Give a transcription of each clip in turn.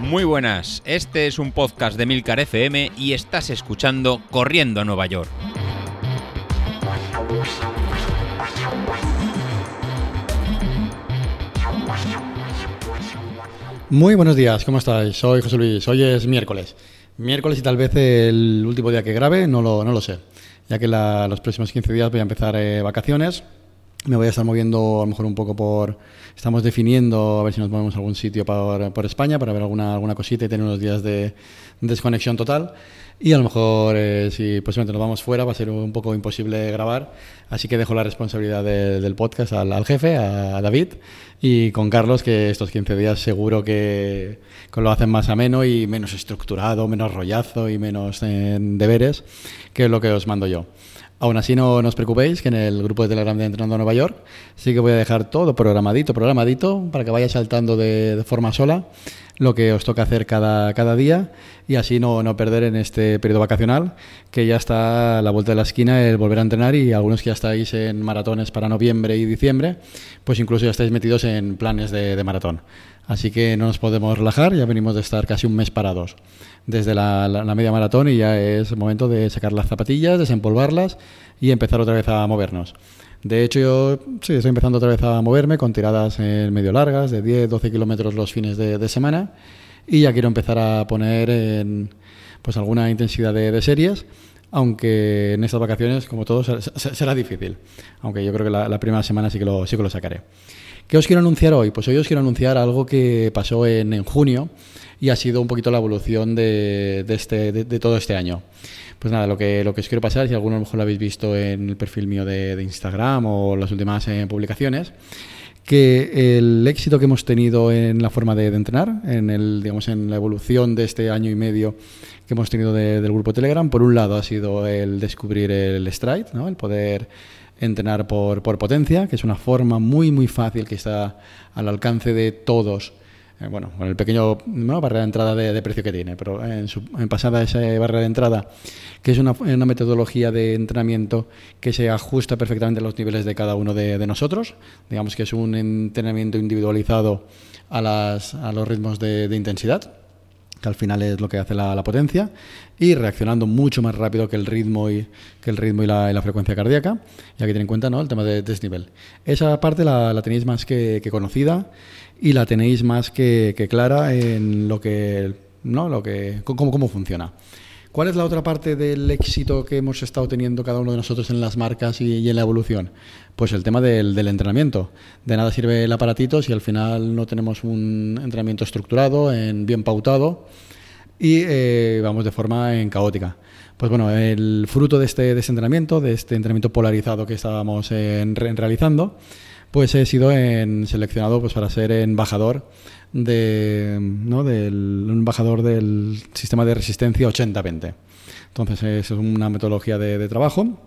Muy buenas, este es un podcast de Milcar FM y estás escuchando Corriendo a Nueva York. Muy buenos días, ¿cómo estáis? Soy José Luis, hoy es miércoles. Miércoles y tal vez el último día que grabe, no lo, no lo sé. Ya que los próximos 15 días voy a empezar eh, vacaciones. Me voy a estar moviendo a lo mejor un poco por... Estamos definiendo a ver si nos movemos a algún sitio por, por España para ver alguna, alguna cosita y tener unos días de desconexión total. Y a lo mejor, eh, si posiblemente nos vamos fuera, va a ser un poco imposible grabar. Así que dejo la responsabilidad del podcast al, jefe, a, David, y con Carlos, que estos 15 días seguro que, lo hacen más ameno y menos estructurado, menos rollazo y menos deberes, que lo que os mando yo. Aún así, no, os preocupéis, que en el grupo de Telegram de Entrenando a Nueva York sí que voy a dejar todo programadito, programadito, para que vaya saltando de, forma sola lo que os toca hacer cada, cada día y así no, no, perder en este periodo vacacional, que ya está a la vuelta de la esquina el volver a entrenar y algunos que ya estáis en maratones para noviembre y diciembre, pues incluso ya estáis metidos en planes de maratón. Así que no nos podemos relajar, ya venimos de estar casi un mes parados desde la, media maratón y ya es momento de sacar las zapatillas, desempolvarlas y empezar otra vez a movernos. De hecho, yo sí, estoy empezando otra vez a moverme con tiradas en medio largas, de 10, 12 kilómetros los fines de, semana. Y ya quiero empezar a poner en, pues alguna intensidad de, series, aunque en estas vacaciones, como todo, será difícil. Aunque yo creo que la, primera semana sí que, sí que lo sacaré. ¿Qué os quiero anunciar hoy? Pues hoy os quiero anunciar algo que pasó en, en junio y ha sido un poquito la evolución de, de, este, de todo este año. Pues nada, lo que, lo que os quiero pasar, si alguno a lo mejor lo habéis visto en el perfil mío de, Instagram o las últimas eh, publicaciones, que el éxito que hemos tenido en la forma de, entrenar, en, el, digamos, en la evolución de este año y medio que hemos tenido del grupo Telegram, por un lado ha sido el descubrir el stride, ¿no? el poder entrenar por, por potencia, que es una forma muy, muy fácil que está al alcance de todos. Eh, bueno, con el pequeño barrera de entrada de, precio que tiene, pero en, su, pasada esa barrera de entrada, que es una, metodología de entrenamiento que se ajusta perfectamente a los niveles de cada uno de, nosotros, digamos que es un entrenamiento individualizado a, las, a los ritmos de, intensidad que al final es lo que hace la, potencia, y reaccionando mucho más rápido que el ritmo y, que el ritmo y la, frecuencia cardíaca, y que tener en cuenta ¿no? el tema de desnivel. Esa parte la, tenéis más que, que conocida y la tenéis más que, clara en lo que, ¿no? lo que, cómo, cómo funciona. ¿Cuál es la otra parte del éxito que hemos estado teniendo cada uno de nosotros en las marcas y, en la evolución? Pues el tema del, entrenamiento. De nada sirve el aparatito si al final no tenemos un entrenamiento estructurado, en, bien pautado y eh, vamos de forma en caótica. Pues bueno, el fruto de este, de entrenamiento, de este entrenamiento polarizado que estábamos en, realizando, pues he sido en, seleccionado pues, para ser embajador de, ¿no? del embajador del sistema de resistencia 80-20. Entonces es una metodología de, trabajo,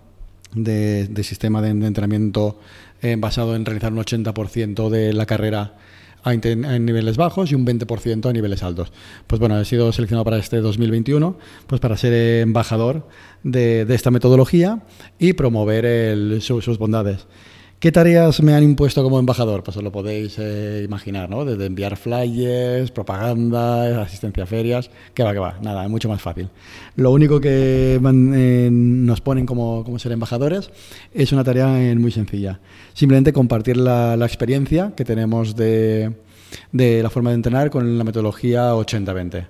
de, sistema de, entrenamiento eh, basado en realizar un 80% de la carrera a, niveles bajos y un 20% a niveles altos. Pues bueno, he sido seleccionado para este 2021 pues para ser embajador de, esta metodología y promover sus bondades. ¿Qué tareas me han impuesto como embajador? Pues os lo podéis eh, imaginar, ¿no? Desde enviar flyers, propaganda, asistencia a ferias, que va, que va, nada, es mucho más fácil. Lo único que eh, nos ponen como, ser embajadores es una tarea eh, muy sencilla. Simplemente compartir la, experiencia que tenemos de, de la forma de entrenar con la metodología 80-20.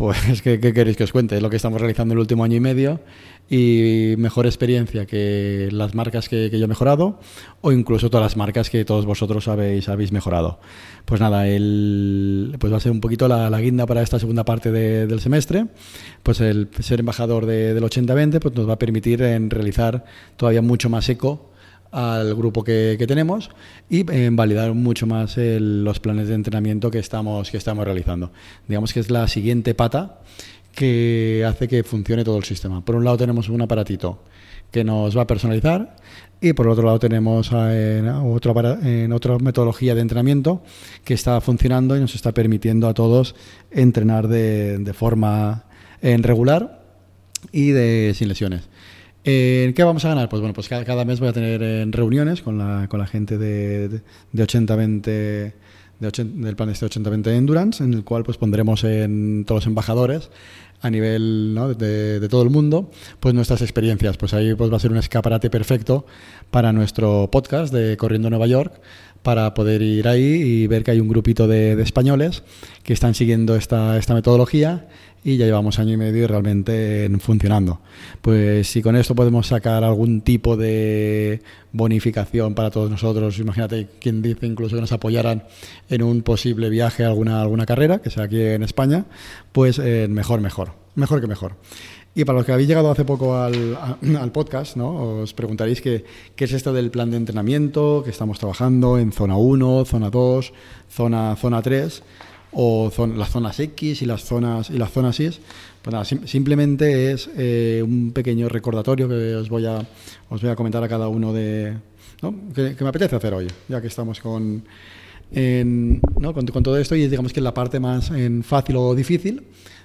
Pues, ¿qué, ¿qué, queréis que os cuente? Lo que estamos realizando el último año y medio y mejor experiencia que las marcas que, yo he mejorado o incluso todas las marcas que todos vosotros habéis, habéis mejorado. Pues nada, el, pues va a ser un poquito la, guinda para esta segunda parte del semestre. Pues el ser embajador del 80-20 pues nos va a permitir en realizar todavía mucho más eco al grupo que, tenemos y eh, validar mucho más los planes de entrenamiento que estamos, que estamos realizando. Digamos que es la siguiente pata que hace que funcione todo el sistema. Por un lado tenemos un aparatito que nos va a personalizar y por otro lado tenemos eh, en, en otra metodología de entrenamiento que está funcionando y nos está permitiendo a todos entrenar de, de forma en regular y de, sin lesiones. Eh, ¿Qué vamos a ganar? Pues bueno, pues cada, mes voy a tener reuniones con la, con la gente de, de, 80-20 del plan este 80-20 Endurance, en el cual pues pondremos en todos los embajadores a nivel de, todo el mundo, pues nuestras experiencias. Pues ahí pues va a ser un escaparate perfecto para nuestro podcast de Corriendo Nueva York, para poder ir ahí y ver que hay un grupito de, españoles que están siguiendo esta, esta metodología y ya llevamos año y medio realmente funcionando. Pues si con esto podemos sacar algún tipo de bonificación para todos nosotros, imagínate quien dice incluso que nos apoyaran en un posible viaje a alguna, alguna carrera, que sea aquí en España, pues eh, mejor, mejor, mejor que mejor. Y para los que habéis llegado hace poco al, al podcast, ¿no? os preguntaréis qué, es esto del plan de entrenamiento que estamos trabajando en zona 1, zona 2, zona, zona 3 o las zonas X y las zonas y las zonas Y. Pues simplemente es eh, un pequeño recordatorio que os voy a os voy a comentar a cada uno de que, me apetece hacer hoy, ya que estamos con, ¿no? con, todo esto y digamos que la parte más en fácil o difícil,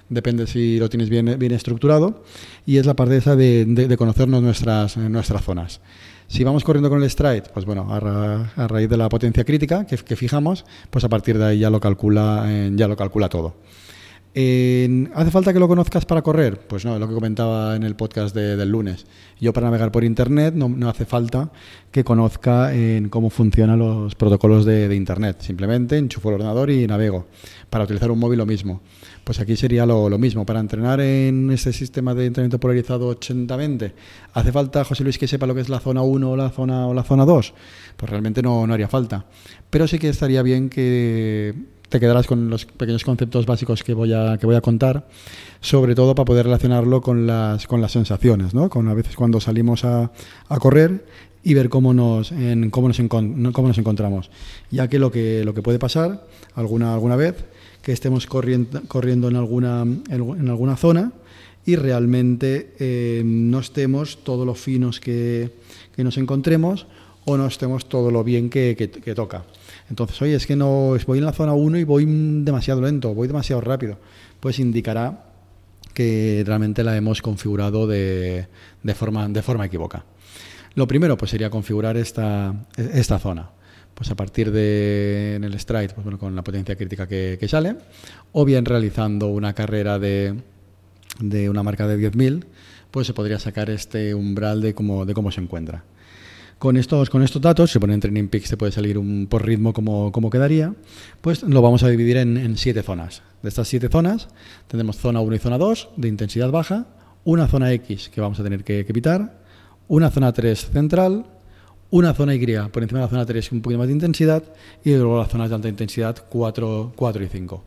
depende si lo tienes bien, bien estructurado, y es la parte esa de, de conocernos nuestras, nuestras zonas. Si vamos corriendo con el stride, pues bueno, a, raíz de la potencia crítica que, fijamos, pues a partir de ahí ya lo calcula, eh, ya lo calcula todo. ¿Hace falta que lo conozcas para correr? Pues no, es lo que comentaba en el podcast del lunes. Yo para navegar por Internet no, hace falta que conozca en cómo funcionan los protocolos de, Internet. Simplemente enchufo el ordenador y navego. Para utilizar un móvil lo mismo. Pues aquí sería lo, mismo. Para entrenar en este sistema de entrenamiento polarizado 80-20, ¿hace falta, José Luis, que sepa lo que es la zona 1 o la zona, o la zona 2? Pues realmente no haría falta. Pero sí que estaría bien que te quedaras con los pequeños conceptos básicos que voy a, que voy a contar, sobre todo para poder relacionarlo con las, con las sensaciones, ¿no? con a veces cuando salimos a, a correr y ver cómo nos, en, cómo, nos cómo nos encontramos. Ya que lo, que lo que puede pasar alguna, alguna vez que estemos corriendo, corriendo en, alguna, en, alguna zona y realmente eh, no estemos todo lo finos que, nos encontremos o no estemos todo lo bien que, toca. Entonces, oye, es que no voy en la zona 1 y voy demasiado lento, voy demasiado rápido. Pues indicará que realmente la hemos configurado de, forma, de forma equivocada. Lo primero pues sería configurar esta, esta zona pues a partir de en el stride, pues bueno, con la potencia crítica que, sale, o bien realizando una carrera de, de una marca de 10.000, pues se podría sacar este umbral de cómo, de cómo se encuentra. Con estos, con estos datos, se pone en Training Peaks, se puede salir un, por ritmo como, como quedaría, pues lo vamos a dividir en, en siete zonas. De estas siete zonas, tenemos zona 1 y zona 2 de intensidad baja, una zona X que vamos a tener que, que evitar, una zona 3 central, una zona Y por encima de la zona 3 un poquito más de intensidad y luego las zonas de alta intensidad 4, 4 y 5.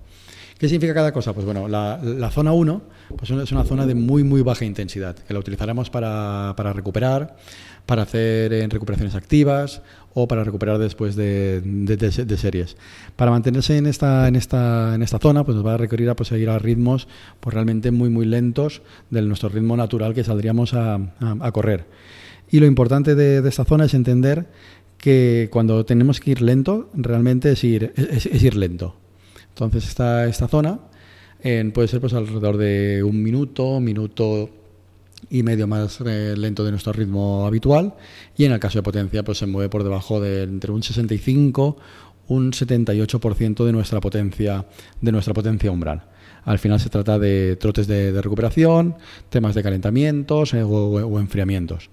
¿Qué significa cada cosa? Pues bueno, la, zona 1 pues es una zona de muy muy baja intensidad, que la utilizaremos para, para recuperar, para hacer en recuperaciones activas o para recuperar después de, series. Para mantenerse en esta, zona, pues nos va a requerir a pues, seguir a ritmos pues, realmente muy muy lentos de nuestro ritmo natural que saldríamos a, correr. Y lo importante de, esta zona es entender que cuando tenemos que ir lento, realmente es ir, lento. Entonces esta, zona puede ser pues alrededor de un minuto, minuto y medio más eh, lento de nuestro ritmo habitual y en el caso de potencia pues se mueve por debajo de entre un 65 un 78% de nuestra potencia de nuestra potencia umbral. Al final se trata de trotes de, recuperación, temas de calentamientos eh, o enfriamientos.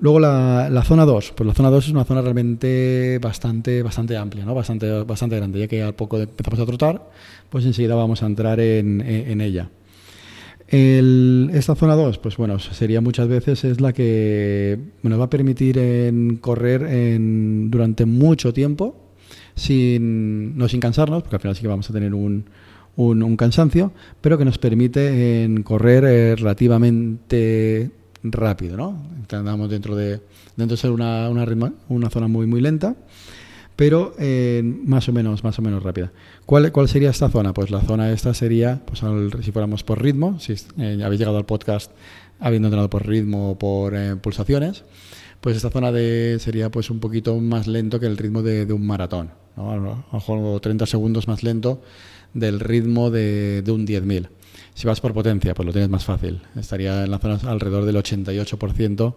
Luego la, zona 2, pues la zona 2 es una zona realmente bastante, bastante amplia, ¿no? bastante, bastante grande, ya que al poco de empezamos a trotar, pues enseguida vamos a entrar en, ella. Esta zona 2, pues bueno, sería muchas veces es la que nos va a permitir en correr en, durante mucho tiempo, sin, no sin cansarnos, porque al final sí que vamos a tener un, un, cansancio, pero que nos permite en correr eh, relativamente rápido, ¿no? Andamos dentro de, dentro de una, una, una zona muy, muy lenta, pero eh, más o menos, más o menos rápida. ¿Cuál, ¿Cuál sería esta zona? Pues la zona esta sería, pues si fuéramos por ritmo, si eh, habéis llegado al podcast habiendo entrenado por ritmo o por eh, pulsaciones, pues esta zona de, sería pues un poquito más lento que el ritmo de, un maratón, ¿no? a lo mejor 30 segundos más lento del ritmo de, de un 10.000. Si vas por potencia, pues lo tienes más fácil. Estaría en la zona alrededor del 88%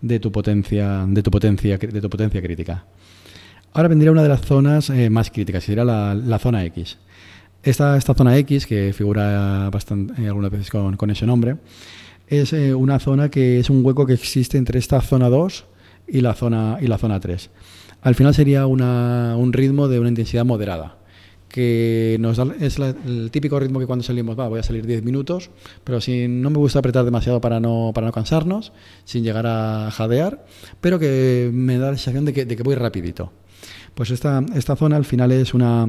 de tu potencia, de tu potencia, de tu potencia crítica. Ahora vendría una de las zonas eh, más críticas, sería la, zona X. Esta, zona X, que figura bastante, eh, algunas veces con, ese nombre, es eh, una zona que es un hueco que existe entre esta zona 2 y la zona, y la zona 3. Al final sería un ritmo de una intensidad moderada que nos da, es el típico ritmo que cuando salimos, va, voy a salir 10 minutos, pero si no me gusta apretar demasiado para no, para no cansarnos, sin llegar a jadear, pero que me da la sensación de que, de que voy rapidito. Pues esta, esta zona al final es una,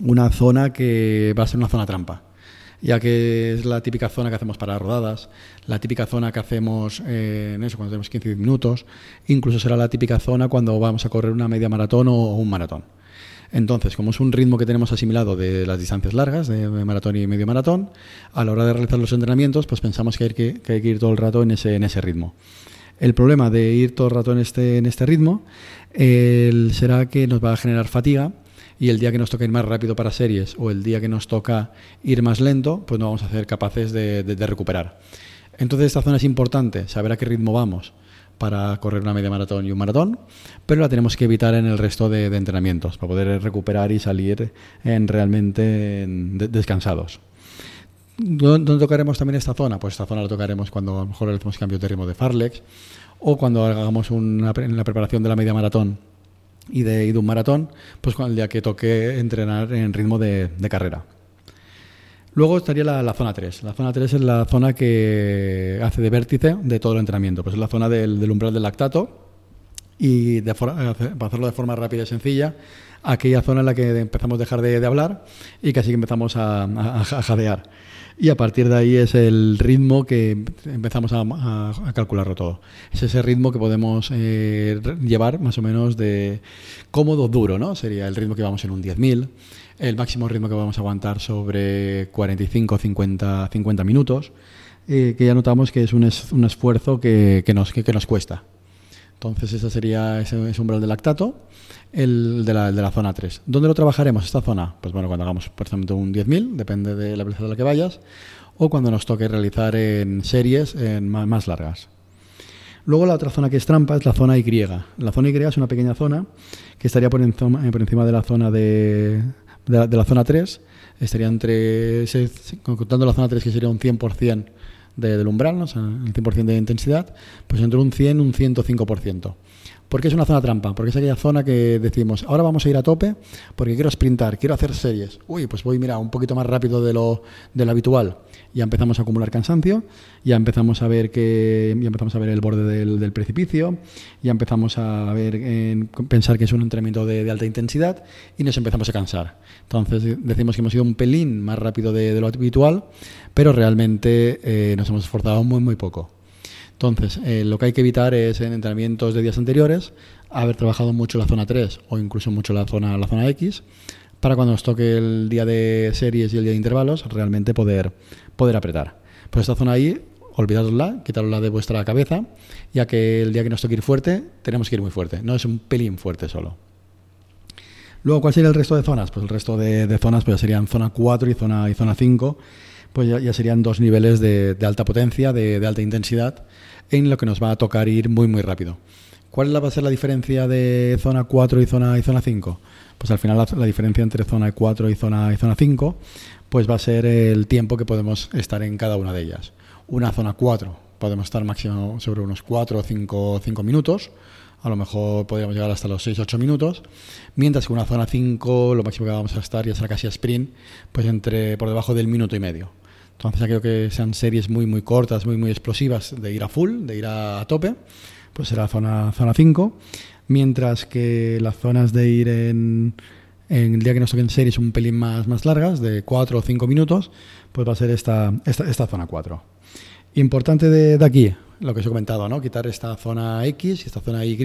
una zona que va a ser una zona trampa ya que es la típica zona que hacemos para rodadas, la típica zona que hacemos eh, en eso, cuando tenemos 15 minutos, incluso será la típica zona cuando vamos a correr una media maratón o un maratón. Entonces, como es un ritmo que tenemos asimilado de las distancias largas, de maratón y medio maratón, a la hora de realizar los entrenamientos, pues pensamos que hay que, que, hay que ir todo el rato en ese, en ese ritmo. El problema de ir todo el rato en este, en este ritmo será que nos va a generar fatiga y el día que nos toca ir más rápido para series o el día que nos toca ir más lento, pues no vamos a ser capaces de, de, recuperar. Entonces esta zona es importante, saber a qué ritmo vamos para correr una media maratón y un maratón, pero la tenemos que evitar en el resto de, entrenamientos para poder recuperar y salir en realmente en de, descansados. ¿Dónde tocaremos también esta zona? Pues esta zona la tocaremos cuando a lo mejor hacemos cambio de ritmo de Farlex o cuando hagamos una, en la preparación de la media maratón y de, y de un maratón, pues con el día que toque entrenar en ritmo de, carrera. Luego estaría la, la, zona 3. La zona 3 es la zona que hace de vértice de todo el entrenamiento. Pues es la zona del, umbral del lactato y de para hacerlo de forma rápida y sencilla, aquella zona en la que empezamos a dejar de, hablar y casi que empezamos a, jadear. Y a partir de ahí es el ritmo que empezamos a, calcularlo todo. Es ese ritmo que podemos eh, llevar más o menos de cómodo, duro, ¿no? Sería el ritmo que vamos en un 10.000 el máximo ritmo que vamos a aguantar sobre 45, 50, 50 minutos, eh, que ya notamos que es un, es, un esfuerzo que, nos, que, nos cuesta. Entonces, ese sería ese, umbral de lactato, el de, la, de la zona 3. ¿Dónde lo trabajaremos esta zona? Pues bueno, cuando hagamos, por ejemplo, un 10.000, depende de la velocidad a la que vayas, o cuando nos toque realizar en series en más, largas. Luego la otra zona que es trampa es la zona Y. La zona Y es una pequeña zona que estaría por, encima, por encima de la zona de, de la, de la zona 3 estaría entre, contando la zona 3 que sería un 100% de, del umbral, ¿no? o sea, el 100% de intensidad, pues entre un 100 y un 105%. ¿Por qué es una zona trampa? Porque es aquella zona que decimos, ahora vamos a ir a tope porque quiero sprintar, quiero hacer series. Uy, pues voy, mira, un poquito más rápido de lo, de lo habitual. Ya empezamos a acumular cansancio, ya empezamos a ver que ya empezamos a ver el borde del, precipicio, ya empezamos a ver en, pensar que es un entrenamiento de, alta intensidad y nos empezamos a cansar. Entonces decimos que hemos ido un pelín más rápido de, de lo habitual, pero realmente eh, nos hemos esforzado muy, muy poco. Entonces, eh, lo que hay que evitar es en entrenamientos de días anteriores haber trabajado mucho la zona 3 o incluso mucho la zona, la zona X para cuando nos toque el día de series y el día de intervalos realmente poder, poder apretar. Pues esta zona ahí, olvidadosla, quitarosla de vuestra cabeza, ya que el día que nos toque ir fuerte, tenemos que ir muy fuerte, no es un pelín fuerte solo. Luego, ¿cuál sería el resto de zonas? Pues el resto de, zonas pues serían zona 4 y zona, y zona 5, pues ya, serían dos niveles de, alta potencia, de, alta intensidad, en lo que nos va a tocar ir muy muy rápido. ¿Cuál va a ser la diferencia de zona 4 y zona, y zona 5? Pues al final la, la, diferencia entre zona 4 y zona, y zona 5 pues va a ser el tiempo que podemos estar en cada una de ellas. Una zona 4 podemos estar máximo sobre unos 4 o 5, 5 minutos, a lo mejor podríamos llegar hasta los 6-8 minutos, mientras que una zona 5 lo máximo que vamos a estar ya será casi a sprint, pues entre por debajo del minuto y medio. Entonces aquello que sean series muy muy cortas, muy muy explosivas, de ir a full, de ir a, tope, pues será zona, zona 5, mientras que las zonas de ir en, el día que nos toquen series un pelín más, más largas, de 4 o 5 minutos, pues va a ser esta, esta, esta zona 4. Importante de, de, aquí, lo que os he comentado, ¿no? quitar esta zona X y esta zona Y,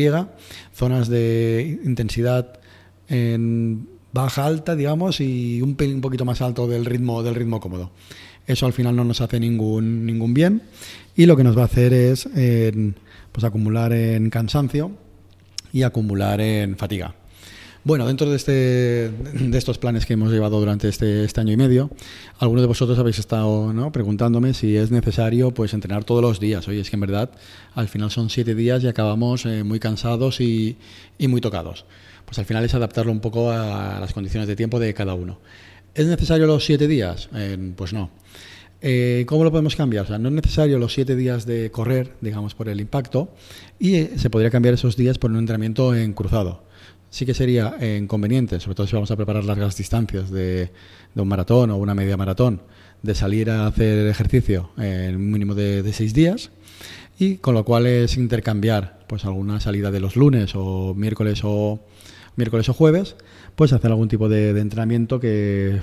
zonas de intensidad en baja, alta, digamos, y un pelín un poquito más alto del ritmo, del ritmo cómodo. Eso al final no nos hace ningún, ningún bien y lo que nos va a hacer es pues acumular en cansancio y acumular en fatiga. Bueno, dentro de, este, de estos planes que hemos llevado durante este, este año y medio, algunos de vosotros habéis estado preguntándome si es necesario pues entrenar todos los días. Oye, es que en verdad al final son siete días y acabamos eh, muy cansados y, y muy tocados. Pues al final es adaptarlo un poco a las condiciones de tiempo de cada uno. ¿Es necesario los siete días? Eh, pues no. Eh, ¿Cómo lo podemos cambiar? O sea, no es necesario los siete días de correr, digamos, por el impacto, y se podría cambiar esos días por un entrenamiento en cruzado sí que sería inconveniente, sobre todo si vamos a preparar largas distancias de, un maratón o una media maratón, de salir a hacer ejercicio en un mínimo de, seis días y con lo cual es intercambiar pues alguna salida de los lunes o miércoles o miércoles o jueves pues hacer algún tipo de, entrenamiento que,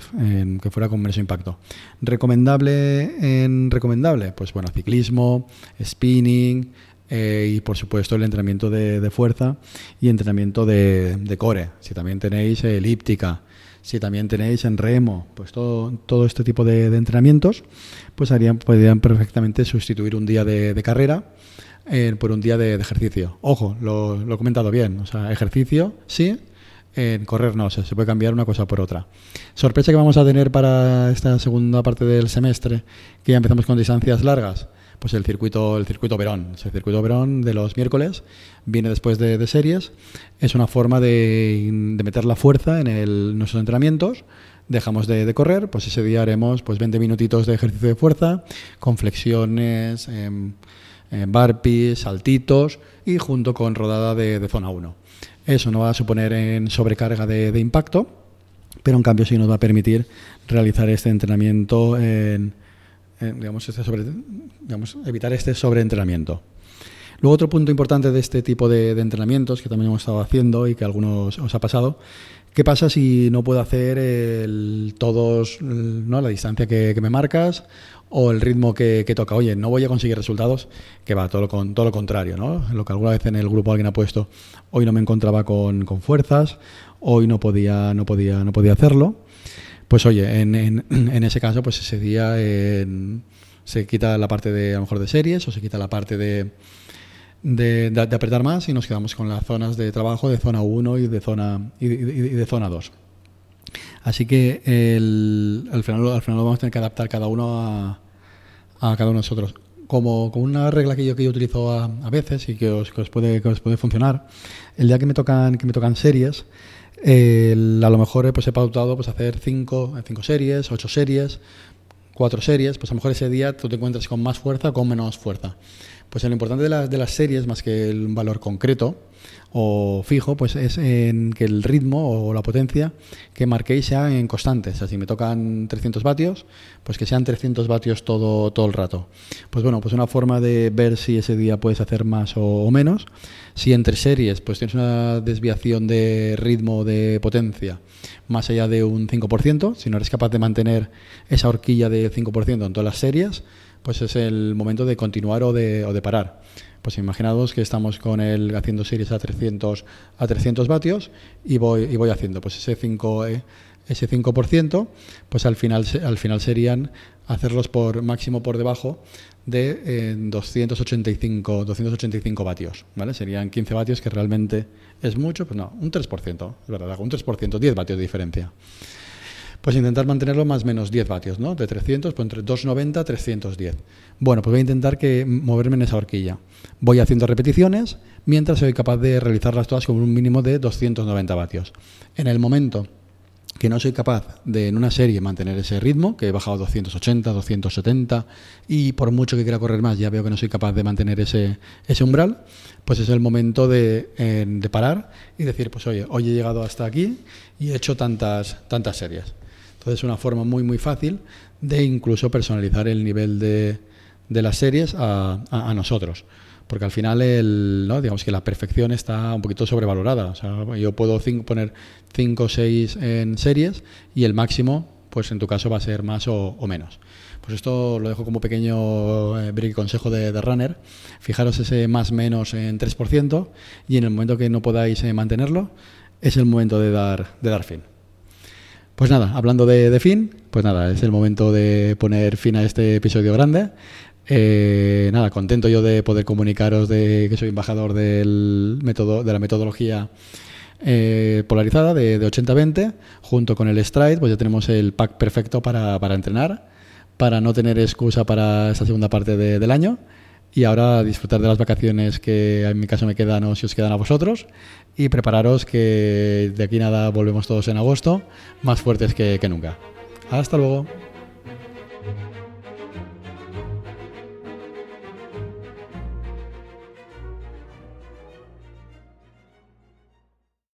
que, fuera con menos impacto recomendable en recomendable pues bueno ciclismo spinning eh, y por supuesto el entrenamiento de, fuerza y entrenamiento de, core. Si también tenéis elíptica, si también tenéis en remo, pues todo, todo este tipo de, entrenamientos, pues harían, podrían perfectamente sustituir un día de, carrera eh, por un día de, ejercicio. Ojo, lo, he comentado bien, o sea, ejercicio sí, en correr no, se puede cambiar una cosa por otra. Sorpresa que vamos a tener para esta segunda parte del semestre, que ya empezamos con distancias largas pues el circuito, el circuito Verón. El circuito Verón de los miércoles viene después de, series. Es una forma de, meter la fuerza en nuestros entrenamientos. Dejamos de, correr, pues ese día haremos pues 20 minutitos de ejercicio de fuerza, con flexiones, barpees, saltitos y junto con rodada de, zona 1. Eso no va a suponer en sobrecarga de, impacto, pero en cambio sí nos va a permitir realizar este entrenamiento en, eh, digamos, este sobre, digamos, evitar este sobreentrenamiento. Luego otro punto importante de este tipo de, entrenamientos que también hemos estado haciendo y que algunos os ha pasado, ¿qué pasa si no puedo hacer todos ¿no? la distancia que, me marcas o el ritmo que, toca? Oye, no voy a conseguir resultados, que va todo lo, con, todo lo contrario, ¿no? Lo que alguna vez en el grupo alguien ha puesto, hoy no me encontraba con, con fuerzas, hoy no podía, no podía, no podía hacerlo. Pues oye, en, en, ese caso, pues ese día se quita la parte de a lo mejor de series o se quita la parte de, de, apretar más y nos quedamos con las zonas de trabajo de zona 1 y de zona y de, zona 2. Así que al, final, al final vamos a tener que adaptar cada uno a, a cada uno de nosotros. Como, como, una regla que yo, que yo utilizo a, a veces y que os, que os, puede, que os puede funcionar, el día que me tocan, que me tocan series, a lo mejor pues, he pautado pues, hacer cinco, cinco series, ocho series, cuatro series, pues a lo mejor ese día tú te encuentras con más fuerza o con menos fuerza. Pues lo importante de, las de las series, más que el valor concreto, o fijo, pues es en que el ritmo o la potencia que marquéis sea en constante. O si me tocan 300 vatios, pues que sean 300 vatios todo, todo el rato. Pues bueno, pues una forma de ver si ese día puedes hacer más o, menos. Si entre series, pues tienes una desviación de ritmo de potencia más allá de un 5%, si no eres capaz de mantener esa horquilla de 5% en todas las series, pues es el momento de continuar o de, o de parar. Pues imaginaos que estamos con él haciendo series a 300, a 300 vatios y voy, y voy haciendo pues ese 5, eh, ese 5%, pues al final, al final serían hacerlos por máximo por debajo de 285, 285 vatios, ¿vale? Serían 15 vatios que realmente es mucho, pues no, un 3%, es verdad, un 3%, 10 vatios de diferencia pues intentar mantenerlo más o menos 10 vatios, ¿no? De 300, pues entre 290 a 310. Bueno, pues voy a intentar que moverme en esa horquilla. Voy haciendo repeticiones mientras soy capaz de realizarlas todas con un mínimo de 290 vatios. En el momento que no soy capaz de en una serie mantener ese ritmo, que he bajado 280, 270 y por mucho que quiera correr más ya veo que no soy capaz de mantener ese, ese umbral, pues es el momento de, de parar y decir, pues oye, hoy he llegado hasta aquí y he hecho tantas, tantas series. Entonces es una forma muy muy fácil de incluso personalizar el nivel de, de las series a, a, nosotros. Porque al final el, ¿no? digamos que la perfección está un poquito sobrevalorada. O sea, yo puedo poner 5 o 6 en series y el máximo, pues en tu caso va a ser más o, menos. Pues esto lo dejo como pequeño eh, consejo de, de, runner. Fijaros ese más menos en 3% y en el momento que no podáis eh, mantenerlo, es el momento de dar, de dar fin. Pues nada, hablando de, fin, pues nada, es el momento de poner fin a este episodio grande. Eh, nada, contento yo de poder comunicaros de que soy embajador del método, de la metodología eh, polarizada de, de 80-20, junto con el Stride, pues ya tenemos el pack perfecto para, para entrenar, para no tener excusa para esta segunda parte de- del año y ahora disfrutar de las vacaciones que en mi caso me quedan o si os quedan a vosotros y prepararos que de aquí nada volvemos todos en agosto más fuertes que, nunca. Hasta luego.